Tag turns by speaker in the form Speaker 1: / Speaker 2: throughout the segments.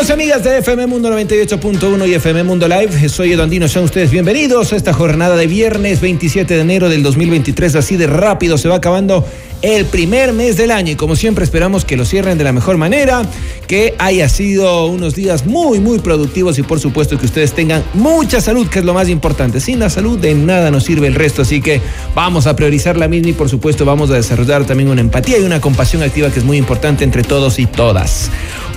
Speaker 1: Amigos amigas de FM Mundo 98.1 y FM Mundo Live, soy Edu Andino, sean ustedes bienvenidos a esta jornada de viernes 27 de enero del 2023, así de rápido se va acabando el primer mes del año y como siempre esperamos que lo cierren de la mejor manera, que haya sido unos días muy muy productivos y por supuesto que ustedes tengan mucha salud, que es lo más importante. Sin la salud de nada nos sirve el resto, así que vamos a priorizar la misma y por supuesto vamos a desarrollar también una empatía y una compasión activa que es muy importante entre todos y todas.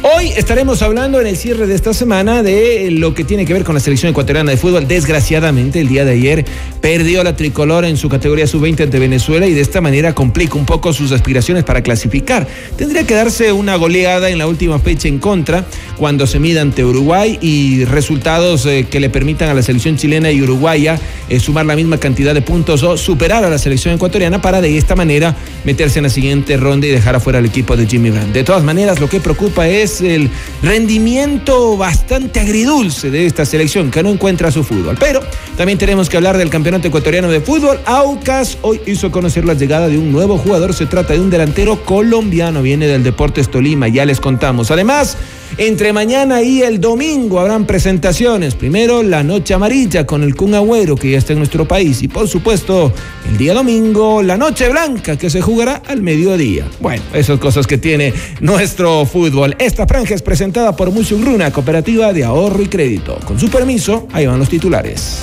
Speaker 1: Hoy estaremos hablando en el cierre de esta semana de lo que tiene que ver con la selección ecuatoriana de fútbol. Desgraciadamente, el día de ayer perdió la tricolor en su categoría sub-20 ante Venezuela y de esta manera complica un poco sus aspiraciones para clasificar. Tendría que darse una goleada en la última fecha en contra cuando se mida ante Uruguay y resultados eh, que le permitan a la selección chilena y uruguaya eh, sumar la misma cantidad de puntos o superar a la selección ecuatoriana para de esta manera meterse en la siguiente ronda y dejar afuera al equipo de Jimmy Brand. De todas maneras, lo que preocupa es el rendimiento bastante agridulce de esta selección que no encuentra su fútbol. Pero también tenemos que hablar del campeonato ecuatoriano de fútbol. Aucas hoy hizo conocer la llegada de un nuevo jugador. Se trata de un delantero colombiano, viene del Deportes Tolima, ya les contamos. Además, entre mañana y el domingo habrán presentaciones. Primero la Noche Amarilla con el Kun Agüero que ya está en nuestro país. Y por supuesto, el día domingo, la Noche Blanca que se jugará al mediodía. Bueno, esas cosas que tiene nuestro fútbol. Esta franja es presentada por Musugruna, cooperativa de ahorro y crédito. Con su permiso, ahí van los titulares.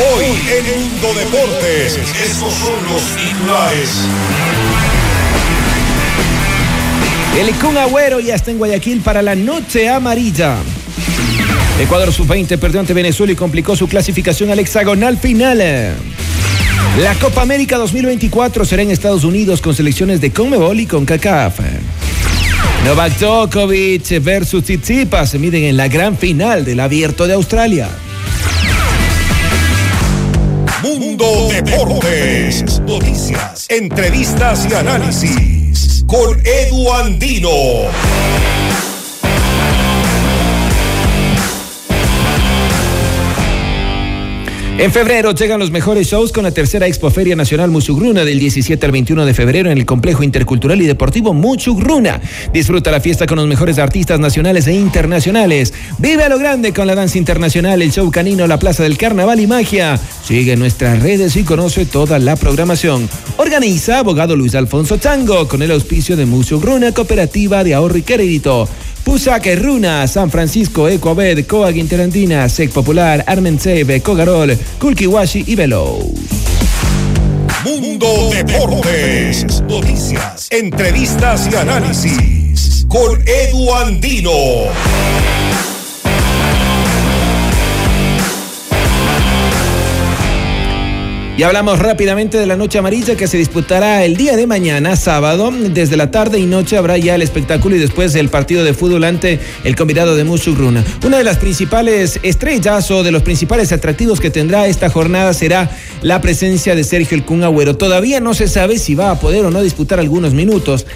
Speaker 2: Hoy en Mundo Deportes, estos son los titulares.
Speaker 1: El Kun Agüero ya está en Guayaquil para la Noche Amarilla. Ecuador sub-20 perdió ante Venezuela y complicó su clasificación al hexagonal final. La Copa América 2024 será en Estados Unidos con selecciones de Conmebol y CONCACAF. Novak Djokovic versus Tsitsipas se miden en la gran final del Abierto de Australia.
Speaker 2: Mundo Deportes. Noticias, entrevistas y análisis. Con Edu Andino.
Speaker 1: En febrero llegan los mejores shows con la tercera Expoferia Nacional Musugruna del 17 al 21 de febrero en el Complejo Intercultural y Deportivo Musugruna. Disfruta la fiesta con los mejores artistas nacionales e internacionales. Vive a lo grande con la danza internacional, el show canino, la Plaza del Carnaval y Magia. Sigue nuestras redes y conoce toda la programación. Organiza abogado Luis Alfonso Chango con el auspicio de Musugruna Cooperativa de Ahorro y Crédito. Pusaque Runa, San Francisco, Ecoabed, Coag Interandina, Sec Popular, Armensebe, Cogarol, Kulkiwashi y Veloz.
Speaker 2: Mundo Deportes. Noticias, entrevistas y análisis. Con Edu Andino.
Speaker 1: Y hablamos rápidamente de la Noche Amarilla que se disputará el día de mañana, sábado. Desde la tarde y noche habrá ya el espectáculo y después el partido de fútbol ante el combinado de Musugruna. Una de las principales estrellas o de los principales atractivos que tendrá esta jornada será la presencia de Sergio El Kun Agüero. Todavía no se sabe si va a poder o no disputar algunos minutos.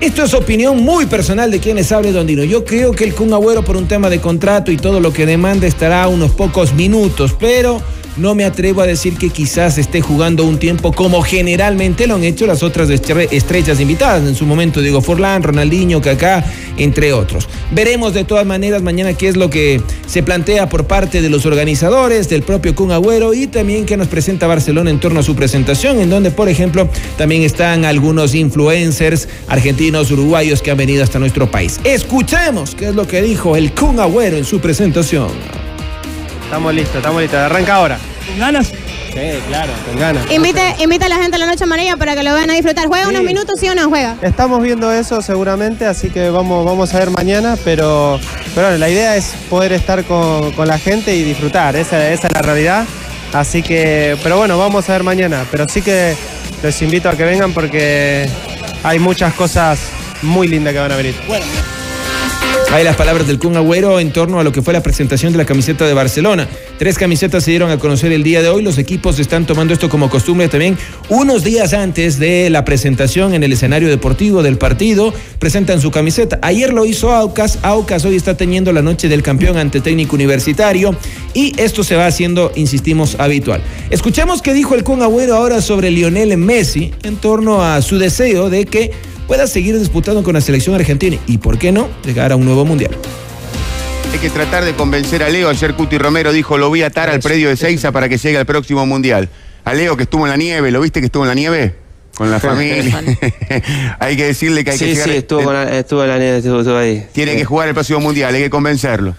Speaker 1: Esto es opinión muy personal de quienes hable Dondino. Yo creo que el Kun Agüero por un tema de contrato y todo lo que demanda estará unos pocos minutos, pero no me atrevo a decir que quizás esté jugando un tiempo como generalmente lo han hecho las otras estre- estrellas invitadas. En su momento Diego Forlán, Ronaldinho, Kaká, entre otros. Veremos de todas maneras mañana qué es lo que se plantea por parte de los organizadores, del propio Kun Agüero y también que nos presenta Barcelona en torno a su presentación, en donde, por ejemplo, también están algunos influencers argentinos, uruguayos que han venido hasta nuestro país. Escuchemos qué es lo que dijo el Kun Agüero en su presentación.
Speaker 3: Estamos listos, estamos listos. Arranca ahora.
Speaker 4: ¿Con ganas?
Speaker 3: Sí, claro, con ganas.
Speaker 4: Invite, invita a la gente a la noche amarilla para que lo vayan a disfrutar. ¿Juega unos minutos, sí o no juega?
Speaker 3: Estamos viendo eso seguramente, así que vamos, vamos a ver mañana, pero, pero bueno, la idea es poder estar con, con la gente y disfrutar, esa, esa es la realidad. Así que, pero bueno, vamos a ver mañana. Pero sí que les invito a que vengan porque hay muchas cosas muy lindas que van a venir.
Speaker 1: Bueno. Hay las palabras del Kun Agüero en torno a lo que fue la presentación de la camiseta de Barcelona. Tres camisetas se dieron a conocer el día de hoy. Los equipos están tomando esto como costumbre también. Unos días antes de la presentación en el escenario deportivo del partido, presentan su camiseta. Ayer lo hizo Aucas. Aucas hoy está teniendo la noche del campeón ante técnico universitario. Y esto se va haciendo, insistimos, habitual. Escuchemos qué dijo el Kun Agüero ahora sobre Lionel Messi en torno a su deseo de que pueda seguir disputando con la selección argentina y, ¿por qué no?, llegar a un nuevo mundial.
Speaker 5: Hay que tratar de convencer a Leo. Ayer Cuti Romero dijo, lo voy a atar al predio de Seiza para que llegue al próximo mundial. A Leo que estuvo en la nieve, ¿lo viste que estuvo en la nieve? Con la familia. hay que decirle que hay
Speaker 6: sí,
Speaker 5: que llegar.
Speaker 6: Sí, estuvo, con la, estuvo en la nieve, estuvo, estuvo ahí.
Speaker 5: Tiene
Speaker 6: sí.
Speaker 5: que jugar el próximo mundial, hay que convencerlo.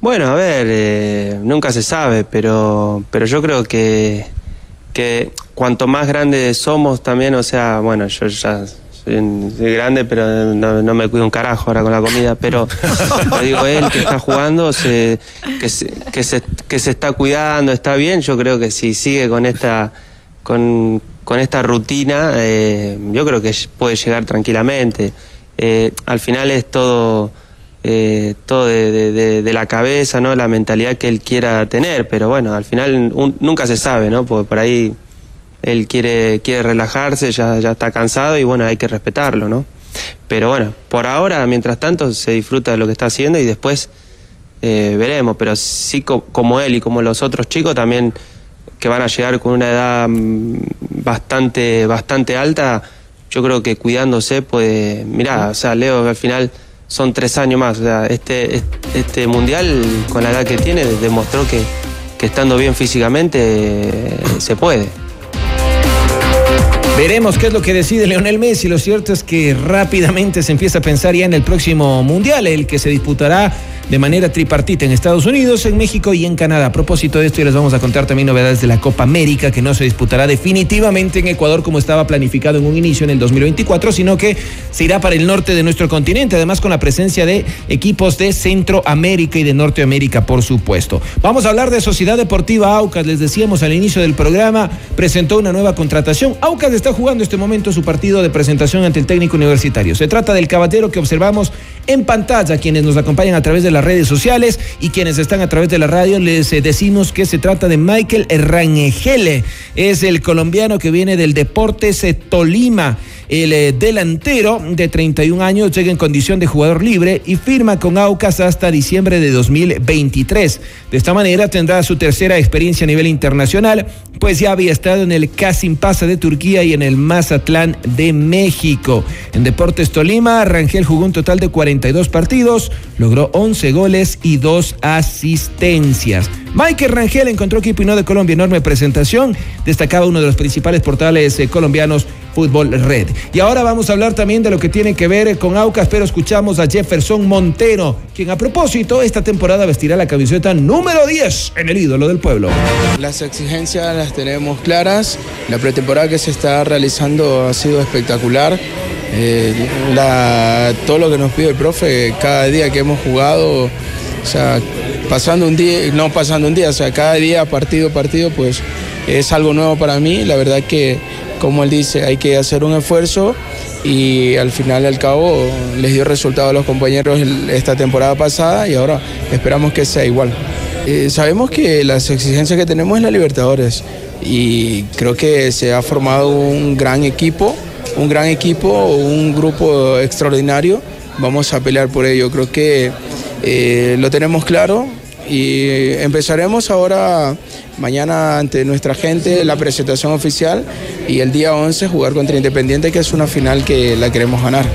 Speaker 6: Bueno, a ver, eh, nunca se sabe, pero, pero yo creo que, que cuanto más grandes somos también, o sea, bueno, yo ya soy, grande, pero no, no, me cuido un carajo ahora con la comida, pero lo digo él que está jugando, se, que, se, que, se, que se está cuidando, está bien, yo creo que si sigue con esta, con, con esta rutina, eh, yo creo que puede llegar tranquilamente. Eh, al final es todo... Eh, todo de, la cabeza, ¿no? La mentalidad que él quiera tener, pero bueno, al final un, nunca se sabe, ¿no? Porque por ahí él quiere, quiere relajarse, ya, ya está cansado y bueno, hay que respetarlo, ¿no? Pero bueno, por ahora, mientras tanto, se disfruta de lo que está haciendo y después eh, veremos, pero sí co como él y como los otros chicos también que van a llegar con una edad bastante, bastante alta, yo creo que cuidándose puede, mirá, o sea, Leo al final son tres años más. O sea, este, este mundial, con la edad que tiene, demostró que, que estando bien físicamente eh, se puede.
Speaker 1: Veremos qué es lo que decide Leonel Messi. Lo cierto es que rápidamente se empieza a pensar ya en el próximo mundial, el que se disputará de manera tripartita en Estados Unidos, en México y en Canadá. A propósito de esto, ya les vamos a contar también novedades de la Copa América, que no se disputará definitivamente en Ecuador como estaba planificado en un inicio en el 2024, sino que se irá para el norte de nuestro continente, además con la presencia de equipos de Centroamérica y de Norteamérica, por supuesto. Vamos a hablar de Sociedad Deportiva Aucas, les decíamos al inicio del programa, presentó una nueva contratación. Aucas está jugando en este momento su partido de presentación ante el técnico universitario. Se trata del caballero que observamos en pantalla, quienes nos acompañan a través de las redes sociales y quienes están a través de la radio, les eh, decimos que se trata de Michael Rangele. Es el colombiano que viene del Deportes Tolima. El eh, delantero de 31 años llega en condición de jugador libre y firma con Aucas hasta diciembre de 2023. De esta manera tendrá su tercera experiencia a nivel internacional, pues ya había estado en el Casim Pasa de Turquía y en el Mazatlán de México. En Deportes Tolima, Rangel jugó un total de 42 partidos, logró 11 goles y 2 asistencias. Michael Rangel encontró equipo y de Colombia, enorme presentación, destacaba uno de los principales portales eh, colombianos, Fútbol Red. Y ahora vamos a hablar también de lo que tiene que ver con Aucas, pero escuchamos a Jefferson Montero, quien a propósito esta temporada vestirá la camiseta número 10 en el ídolo del pueblo.
Speaker 7: Las exigencias las tenemos claras, la pretemporada que se está realizando ha sido espectacular. Eh, todo lo que nos pide el profe, cada día que hemos jugado, o sea, pasando un día, no pasando un día, o sea, cada día, partido, partido, pues es algo nuevo para mí. La verdad que, como él dice, hay que hacer un esfuerzo y al final al cabo les dio resultado a los compañeros esta temporada pasada y ahora esperamos que sea igual. Eh, sabemos que las exigencias que tenemos es la Libertadores y creo que se ha formado un gran equipo, un gran equipo, un grupo extraordinario. Vamos a pelear por ello. Creo que eh, lo tenemos claro y empezaremos ahora mañana ante nuestra gente la presentación oficial y el día 11 jugar contra Independiente que es una final que la queremos ganar.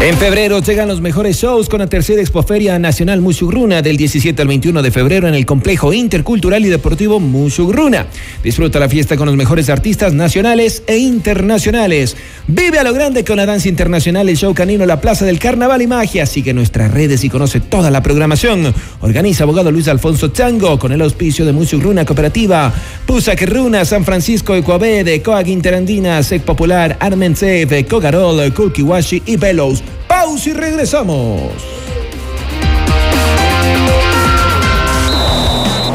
Speaker 1: En febrero llegan los mejores shows con la tercera Expoferia Nacional Mushugruna del 17 al 21 de febrero en el complejo intercultural y deportivo Mushugruna. Disfruta la fiesta con los mejores artistas nacionales e internacionales. Vive a lo grande con la danza internacional, el show canino, la Plaza del Carnaval y Magia. Sigue nuestras redes y conoce toda la programación. Organiza abogado Luis Alfonso Chango con el auspicio de Mushugruna Cooperativa, Pusac Runa, San Francisco, de Coag Interandina, Sec Popular, Armensev, Cogarol, Kulkiwashi y Velos. Pausa y regresamos.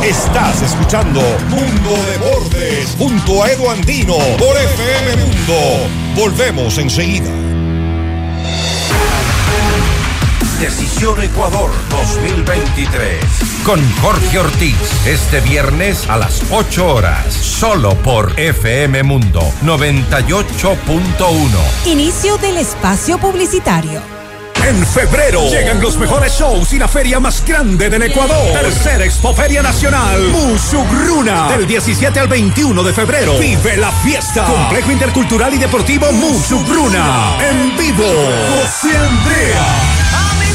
Speaker 2: Estás escuchando Mundo de Bordes junto a Edo Andino por FM Mundo. Volvemos enseguida.
Speaker 8: Decisión Ecuador 2023. Con Jorge Ortiz. Este viernes a las 8 horas. Solo por FM Mundo 98.1.
Speaker 9: Inicio del espacio publicitario.
Speaker 2: En febrero llegan los mejores shows y la feria más grande del Ecuador. Tercera Expoferia Nacional. Musugruna. Del 17 al 21 de febrero. Vive la fiesta. Complejo Intercultural y Deportivo Musugruna. En vivo. José Andrea.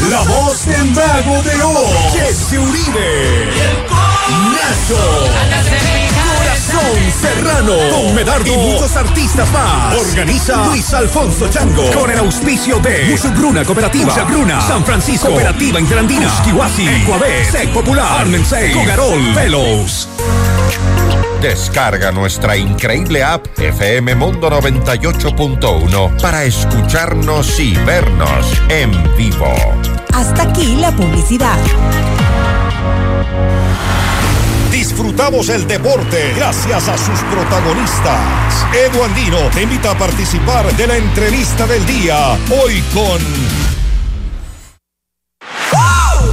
Speaker 2: La voz del mago de O. Jesse Uribe. Nacho. Corazón Serrano. Con Medardo. Y muchos artistas más. Organiza Luis Alfonso Chango. Con el auspicio de Musugruna Cooperativa. Musugruna. San Francisco. Cooperativa Interandina. Kiwasi. Ecuabé. Sec Popular. Armensei. Cogarol. Velos.
Speaker 8: Descarga nuestra increíble app FM Mundo 98.1 para escucharnos y vernos en vivo.
Speaker 9: Hasta aquí la publicidad.
Speaker 2: Disfrutamos el deporte gracias a sus protagonistas. Edu Andino te invita a participar de la entrevista del día. Hoy con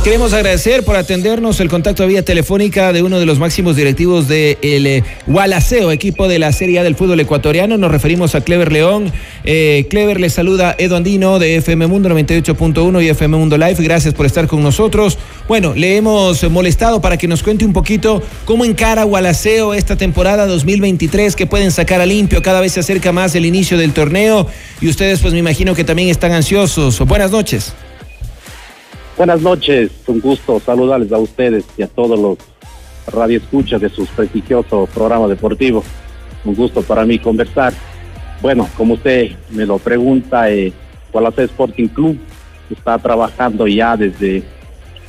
Speaker 1: Queremos agradecer por atendernos el contacto vía telefónica de uno de los máximos directivos del de Gualaceo, equipo de la Serie A del fútbol ecuatoriano. Nos referimos a Clever León. Eh, Clever le saluda Edu Andino de FM Mundo 98.1 y FM Mundo Live. Gracias por estar con nosotros. Bueno, le hemos molestado para que nos cuente un poquito cómo encara Gualaceo esta temporada 2023, que pueden sacar a limpio. Cada vez se acerca más el inicio del torneo y ustedes, pues me imagino que también están ansiosos. Buenas noches.
Speaker 10: Buenas noches, un gusto saludarles a ustedes y a todos los radioescuchas de su prestigioso programa deportivo. Un gusto para mí conversar. Bueno, como usted me lo pregunta, eh, Sporting Club está trabajando ya desde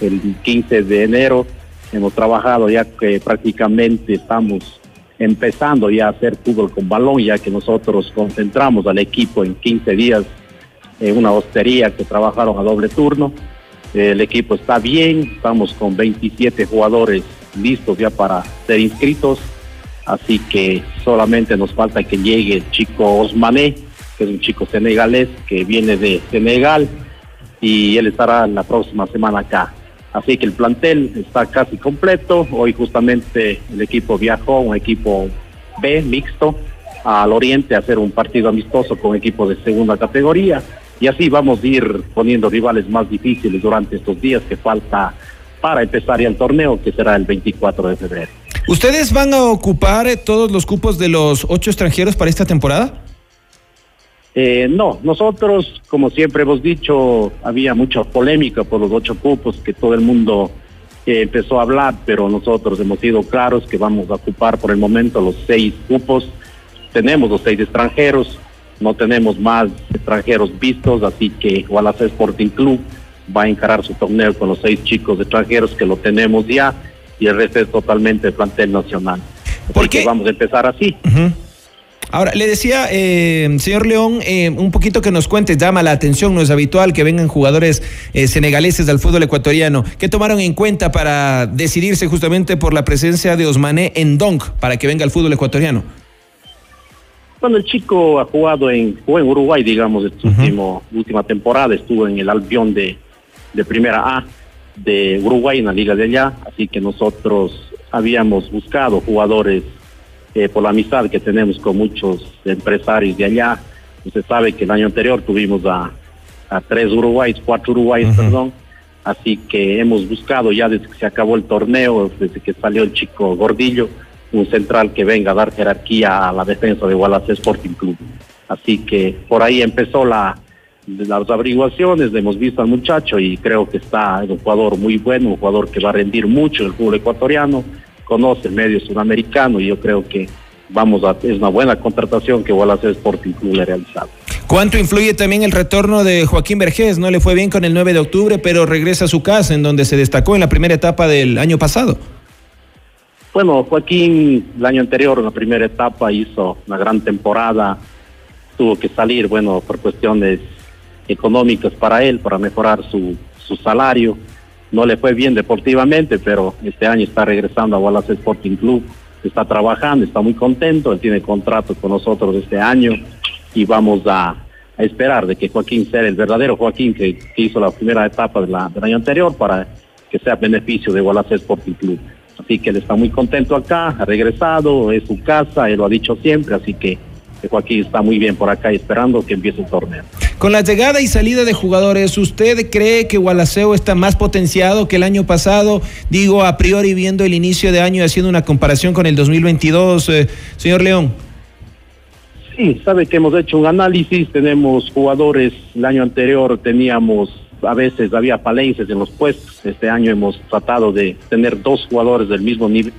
Speaker 10: el 15 de enero. Hemos trabajado ya que prácticamente estamos empezando ya a hacer fútbol con balón, ya que nosotros concentramos al equipo en 15 días en una hostería que trabajaron a doble turno el equipo está bien, estamos con 27 jugadores listos ya para ser inscritos, así que solamente nos falta que llegue el chico Osmané, que es un chico senegalés que viene de Senegal y él estará la próxima semana acá. Así que el plantel está casi completo. Hoy justamente el equipo viajó, un equipo B mixto, al oriente a hacer un partido amistoso con equipo de segunda categoría y así vamos a ir poniendo rivales más difíciles durante estos días que falta para empezar ya el torneo que será el 24 de febrero.
Speaker 1: ¿Ustedes van a ocupar eh, todos los cupos de los ocho extranjeros para esta temporada?
Speaker 10: Eh, no, nosotros, como siempre hemos dicho, había mucha polémica por los ocho cupos que todo el mundo eh, empezó a hablar, pero nosotros hemos sido claros que vamos a ocupar por el momento los seis cupos. Tenemos los seis extranjeros, no tenemos más extranjeros vistos, así que Gualacé Sporting Club va a encarar su torneo con los seis chicos extranjeros que lo tenemos ya y el resto es totalmente plantel nacional. ¿Por qué? vamos a empezar así.
Speaker 1: Ahora, le decía, eh, señor León, eh, un poquito que nos cuente, llama la atención, no es habitual que vengan jugadores eh, senegaleses del fútbol ecuatoriano. ¿Qué tomaron en cuenta para decidirse justamente por la presencia de Osmané en Donk para que venga al fútbol ecuatoriano?
Speaker 10: Bueno, el chico ha jugado en, en Uruguay, digamos, su último, última temporada, estuvo en el Albión de, de Primera A de Uruguay en la liga de allá, así que nosotros habíamos buscado jugadores eh, por la amistad que tenemos con muchos empresarios de allá. Usted sabe que el año anterior tuvimos a, a tres uruguayos, cuatro uruguayos, perdón. Así que hemos buscado ya desde que se acabó el torneo, desde que salió el chico Gordillo, un central que venga a dar jerarquía a la defensa de Wallace Sporting Club. Así que por ahí empezó las averiguaciones, hemos visto al muchacho y creo que está en un jugador muy bueno, un jugador que va a rendir mucho el fútbol ecuatoriano, conoce el medio sudamericano y yo creo que vamos a, es una buena contratación que Wallace Sporting Club le ha realizado.
Speaker 1: ¿Cuánto influye también el retorno de Joaquín Vergés? No le fue bien con el 9 de octubre, pero regresa a su casa, en donde se destacó en la primera etapa del año pasado.
Speaker 10: Bueno, Joaquín el año anterior, en la primera etapa, hizo una gran temporada. Tuvo que salir, bueno, por cuestiones económicas para él, para mejorar su, su salario. No le fue bien deportivamente, pero este año está regresando a Wallace Sporting Club. Está trabajando, está muy contento. Él tiene contrato con nosotros este año y vamos a, a esperar de que Joaquín sea el verdadero Joaquín que, hizo la primera etapa del año anterior para que sea beneficio de Gualacé Sporting Club. Así que él está muy contento acá, ha regresado, es su casa, él lo ha dicho siempre, así que Joaquín está muy bien por acá esperando que empiece el torneo.
Speaker 1: Con la llegada y salida de jugadores, ¿usted cree que Gualaceo está más potenciado que el año pasado? Digo, a priori viendo el inicio de año y haciendo una comparación con el 2022, eh, señor León.
Speaker 10: Sí, sabe que hemos hecho un análisis, tenemos jugadores, el año anterior teníamos, a veces había falencias en los puestos, este año hemos tratado de tener dos jugadores del mismo nivel,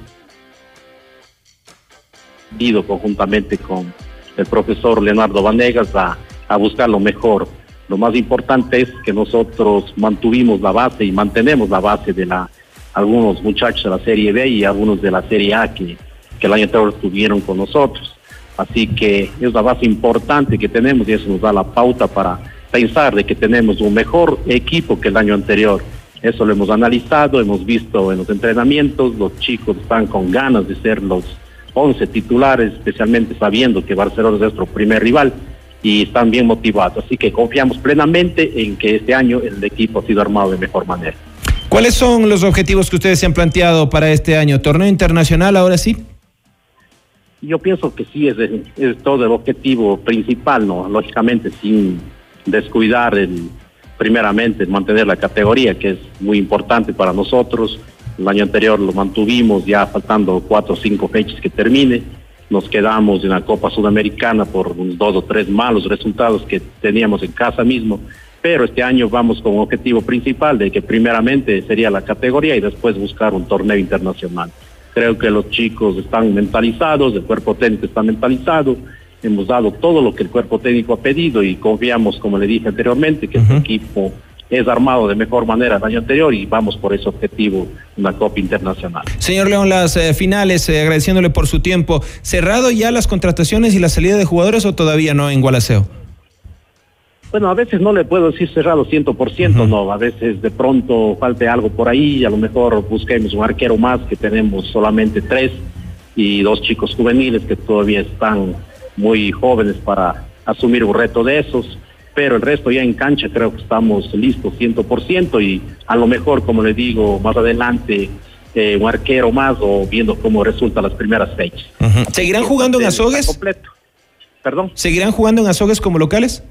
Speaker 10: ido conjuntamente con el profesor Leonardo Vanegas a, a buscar lo mejor. Lo más importante es que nosotros mantuvimos la base y mantenemos la base de la algunos muchachos de la Serie B y algunos de la Serie A que, que el año anterior estuvieron con nosotros. Así que es la base importante que tenemos y eso nos da la pauta para pensar de que tenemos un mejor equipo que el año anterior. Eso lo hemos analizado, hemos visto en los entrenamientos, los chicos están con ganas de ser los 11 titulares, especialmente sabiendo que Barcelona es nuestro primer rival y están bien motivados. Así que confiamos plenamente en que este año el equipo ha sido armado de mejor manera.
Speaker 1: ¿Cuáles son los objetivos que ustedes se han planteado para este año? ¿Torneo internacional ahora sí?
Speaker 10: Yo pienso que sí, es, es todo el objetivo principal, ¿no? Lógicamente sin descuidar el, primeramente mantener la categoría, que es muy importante para nosotros. El año anterior lo mantuvimos, ya faltando cuatro o cinco fechas que termine. Nos quedamos en la Copa Sudamericana por unos dos o tres malos resultados que teníamos en casa mismo. Pero este año vamos con un objetivo principal de que primeramente sería la categoría y después buscar un torneo internacional. Creo que los chicos están mentalizados, el cuerpo técnico está mentalizado, hemos dado todo lo que el cuerpo técnico ha pedido y confiamos, como le dije anteriormente, que este equipo es armado de mejor manera el año anterior y vamos por ese objetivo, una Copa Internacional.
Speaker 1: Señor León, las eh, finales, eh, agradeciéndole por su tiempo, ¿cerrado ya las contrataciones y la salida de jugadores o todavía no en Gualaceo?
Speaker 10: Bueno, a veces no le puedo decir cerrado 100%, no, a veces de pronto falte algo por ahí, a lo mejor busquemos un arquero más, que tenemos solamente tres, y dos chicos juveniles que todavía están muy jóvenes para asumir un reto de esos, pero el resto ya en cancha creo que estamos listos 100% y a lo mejor, como le digo, más adelante eh, un arquero más o viendo cómo resultan las primeras fechas.
Speaker 1: ¿Seguirán jugando en Azogues?
Speaker 10: Completo. ¿Perdón?
Speaker 1: ¿Seguirán jugando en Azogues como locales?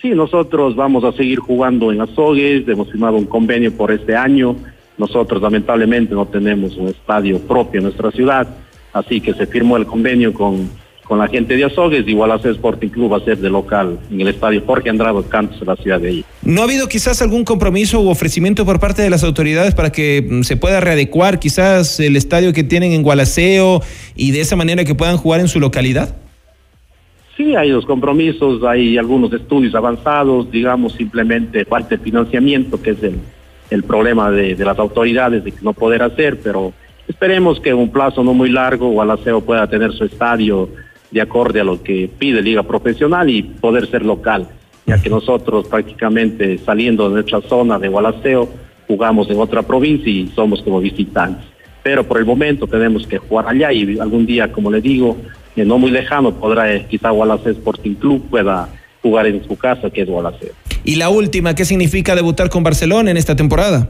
Speaker 10: Sí, nosotros vamos a seguir jugando en Azogues, hemos firmado un convenio por este año. Nosotros lamentablemente no tenemos un estadio propio en nuestra ciudad, así que se firmó el convenio con, con la gente de Azogues, igual hacer Sporting Club va a ser de local en el estadio Jorge Andrade Cantos de la ciudad de ahí.
Speaker 1: ¿No ha habido quizás algún compromiso u ofrecimiento por parte de las autoridades para que mm, se pueda readecuar quizás el estadio que tienen en Gualaceo y de esa manera que puedan jugar en su localidad?
Speaker 10: Sí, hay los compromisos, hay algunos estudios avanzados, digamos, simplemente falta el financiamiento, que es el, el problema de, de, las autoridades de no poder hacer, pero esperemos que en un plazo no muy largo Gualaceo pueda tener su estadio de acorde a lo que pide Liga Profesional y poder ser local, ya que nosotros prácticamente saliendo de nuestra zona de Gualaceo jugamos en otra provincia y somos como visitantes. Pero por el momento tenemos que jugar allá y algún día, como le digo, eh, no muy lejano podrá eh, quizá Gualaceo Sporting Club pueda jugar en su casa, que es Gualaceo.
Speaker 1: Y la última, ¿qué significa debutar con Barcelona en esta temporada?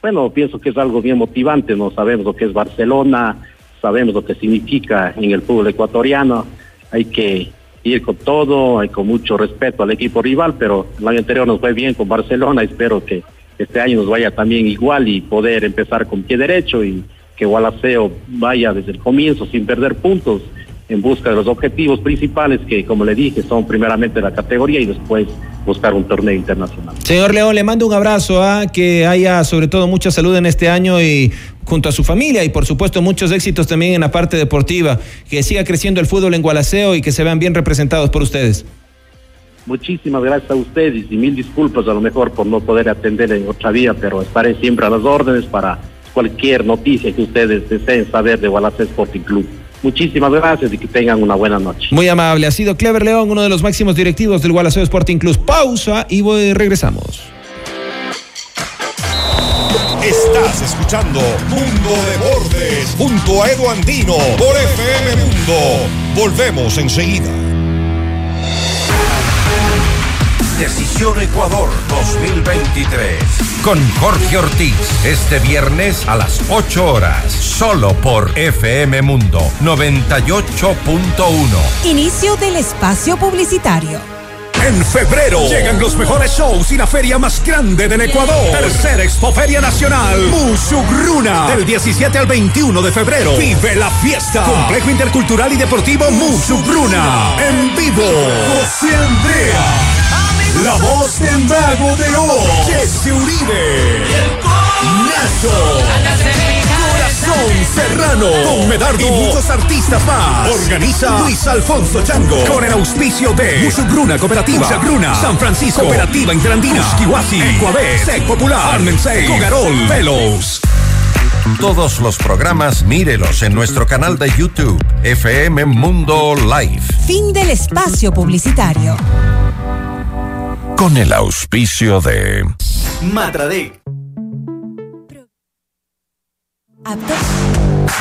Speaker 10: Bueno, pienso que es algo bien motivante, no sabemos lo que es Barcelona, sabemos lo que significa en el fútbol ecuatoriano, hay que ir con todo, hay con mucho respeto al equipo rival, pero el año anterior nos fue bien con Barcelona, espero que este año nos vaya también igual y poder empezar con pie derecho y que Gualaceo vaya desde el comienzo sin perder puntos en busca de los objetivos principales que, como le dije, son primeramente la categoría y después buscar un torneo internacional.
Speaker 1: Señor León, le mando un abrazo a que haya sobre todo mucha salud en este año y junto a su familia y por supuesto muchos éxitos también en la parte deportiva, que siga creciendo el fútbol en Gualaceo y que se vean bien representados por ustedes.
Speaker 10: Muchísimas gracias a ustedes y mil disculpas a lo mejor por no poder atender en otra vía, pero estaré siempre a las órdenes para cualquier noticia que ustedes deseen saber de Gualaceo Sporting Club. Muchísimas gracias y que tengan una buena noche.
Speaker 1: Muy amable, ha sido Clever León, uno de los máximos directivos del Gualaceo Sporting Club. Pausa y voy, regresamos.
Speaker 2: Estás escuchando Mundo de Bordes junto a Edu Andino por FM Mundo. Volvemos enseguida.
Speaker 8: Decisión Ecuador 2023. Con Jorge Ortiz. Este viernes a las 8 horas. Solo por FM Mundo 98.1.
Speaker 9: Inicio del espacio publicitario.
Speaker 2: En febrero llegan los mejores shows y la feria más grande del Ecuador. Tercer Expoferia Nacional. Musugruna. Del 17 al 21 de febrero. Vive la fiesta. Complejo Intercultural y Deportivo Musugruna. En vivo. José Andrea. La voz del mago de O. Jesse Uribe. Nacho. Corazón Serrano. Con Medardo. Y muchos artistas más. Organiza Luis Alfonso Chango. Con el auspicio de Musugruna Cooperativa. Musagruna. San Francisco. Cooperativa Interandina. Kiwasi. Ecuabet. Sec Popular. Armensei. Cogarol. Velos.
Speaker 8: Todos los programas mírelos en nuestro canal de YouTube, FM Mundo Live.
Speaker 9: Fin del espacio publicitario.
Speaker 8: Con el auspicio de
Speaker 11: Matradec.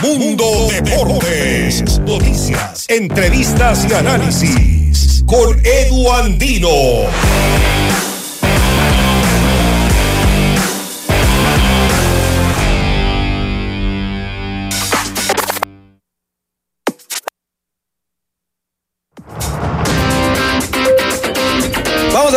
Speaker 2: Mundo Deportes. Noticias, entrevistas y análisis. Con Edu Andino.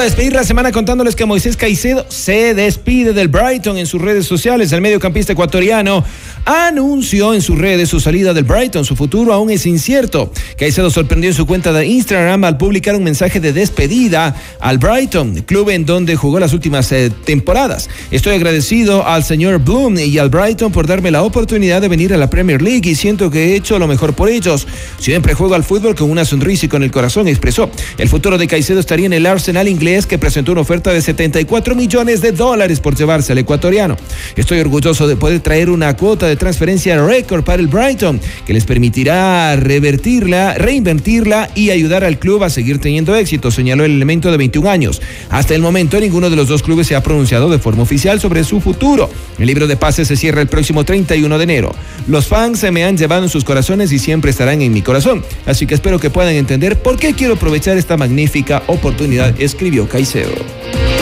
Speaker 1: Despedir la semana contándoles que Moisés Caicedo se despide del Brighton en sus redes sociales. El mediocampista ecuatoriano anunció en sus redes su salida del Brighton. Su futuro aún es incierto. Caicedo sorprendió en su cuenta de Instagram al publicar un mensaje de despedida al Brighton, club en donde jugó las últimas eh, temporadas. Estoy agradecido al señor Bloom y al Brighton por darme la oportunidad de venir a la Premier League y siento que he hecho lo mejor por ellos. Siempre juego al fútbol con una sonrisa y con el corazón, expresó. El futuro de Caicedo estaría en el Arsenal inglés que presentó una oferta de 74 millones de dólares por llevarse al ecuatoriano. Estoy orgulloso de poder traer una cuota de transferencia récord para el Brighton que les permitirá revertirla, reinvertirla y ayudar al club a seguir teniendo éxito, señaló el elemento de 21 años. Hasta el momento ninguno de los dos clubes se ha pronunciado de forma oficial sobre su futuro. El libro de pases se cierra el próximo 31 de enero. Los fans se me han llevado en sus corazones y siempre estarán en mi corazón, así que espero que puedan entender por qué quiero aprovechar esta magnífica oportunidad, escribió Caicedo.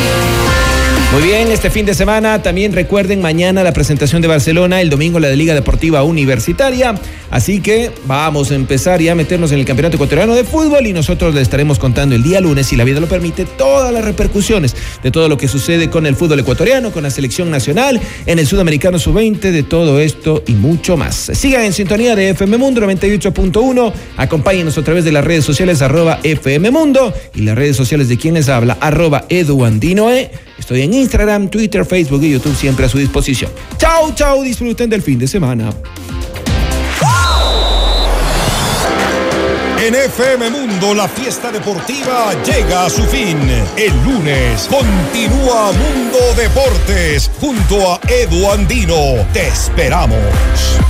Speaker 1: Muy bien, este fin de semana también recuerden mañana la presentación de Barcelona, el domingo la de Liga Deportiva Universitaria. Así que vamos a empezar ya a meternos en el Campeonato Ecuatoriano de Fútbol y nosotros les estaremos contando el día lunes, si la vida lo permite, todas las repercusiones de todo lo que sucede con el fútbol ecuatoriano, con la selección nacional, en el Sudamericano Sub-20, de todo esto y mucho más. Sigan en sintonía de FM Mundo 98.1, acompáñenos a través de las redes sociales arroba FM Mundo y las redes sociales de quien les habla arroba eduandinoe. Estoy en Instagram, Twitter, Facebook y YouTube siempre a su disposición. Chau, chau, disfruten del fin de semana.
Speaker 2: En FM Mundo la fiesta deportiva llega a su fin. El lunes continúa Mundo Deportes junto a Edu Andino. Te esperamos.